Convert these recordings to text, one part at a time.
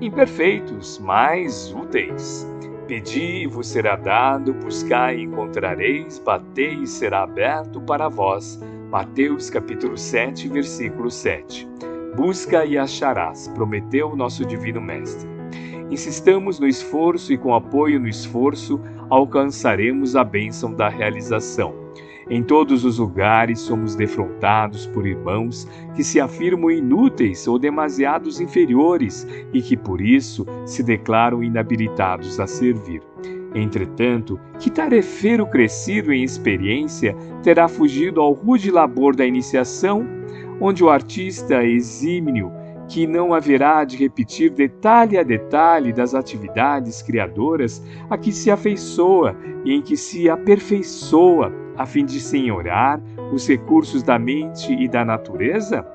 imperfeitos, mas úteis. Pedi e vos será dado, buscai e encontrareis, batei e será aberto para vós. Mateus capítulo 7, versículo 7. Busca e acharás, prometeu o nosso divino mestre. Insistamos no esforço e com apoio no esforço alcançaremos a bênção da realização. Em todos os lugares somos defrontados por irmãos que se afirmam inúteis ou demasiados inferiores e que por isso se declaram inabilitados a servir. Entretanto, que tarefeiro crescido em experiência terá fugido ao rude labor da iniciação, onde o artista exímio que não haverá de repetir detalhe a detalhe das atividades criadoras a que se afeiçoa e em que se aperfeiçoa, a fim de senhorar os recursos da mente e da natureza?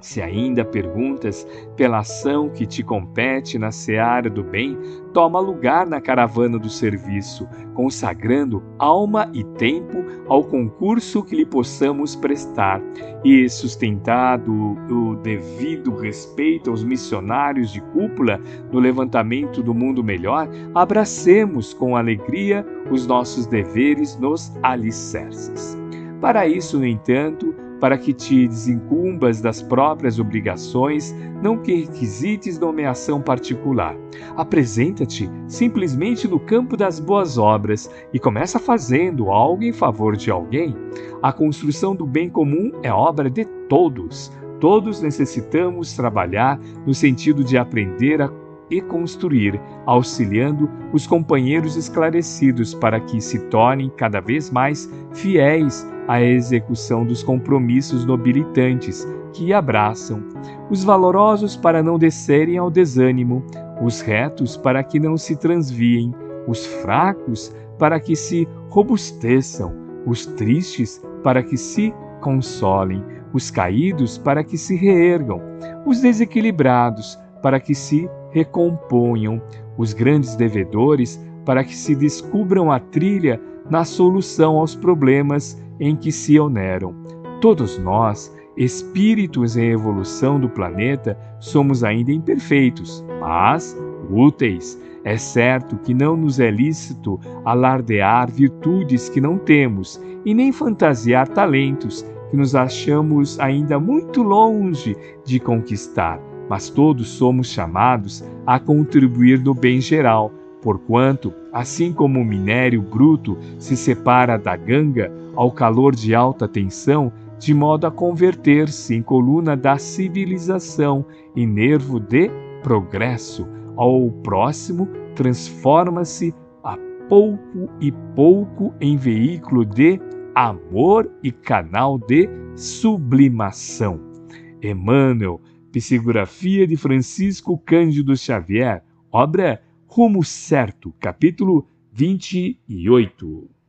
Se ainda perguntas pela ação que te compete na seara do bem, toma lugar na caravana do serviço, consagrando alma e tempo ao concurso que lhe possamos prestar, e sustentado o devido respeito aos missionários de cúpula no levantamento do mundo melhor, abracemos com alegria os nossos deveres nos alicerces. Para isso, no entanto, para que te desincumbas das próprias obrigações, não que requisites nomeação particular. Apresenta-te simplesmente no campo das boas obras e começa fazendo algo em favor de alguém. A construção do bem comum é obra de todos. Todos necessitamos trabalhar no sentido de aprender a e construir, auxiliando os companheiros esclarecidos para que se tornem cada vez mais fiéis à execução dos compromissos nobilitantes que abraçam, os valorosos para não descerem ao desânimo, os retos para que não se transviem, os fracos para que se robusteçam, os tristes para que se consolem, os caídos para que se reergam, os desequilibrados para que se recomponham os grandes devedores para que se descubram a trilha na solução aos problemas em que se oneram. Todos nós, espíritos em evolução do planeta, somos ainda imperfeitos, mas úteis. É certo que não nos é lícito alardear virtudes que não temos e nem fantasiar talentos que nos achamos ainda muito longe de conquistar mas todos somos chamados a contribuir no bem geral, porquanto, assim como o minério bruto se separa da ganga ao calor de alta tensão, de modo a converter-se em coluna da civilização e nervo de progresso, ao próximo transforma-se a pouco e pouco em veículo de amor e canal de sublimação. Emmanuel Psicografia de Francisco Cândido Xavier, obra Rumo Certo, capítulo 28.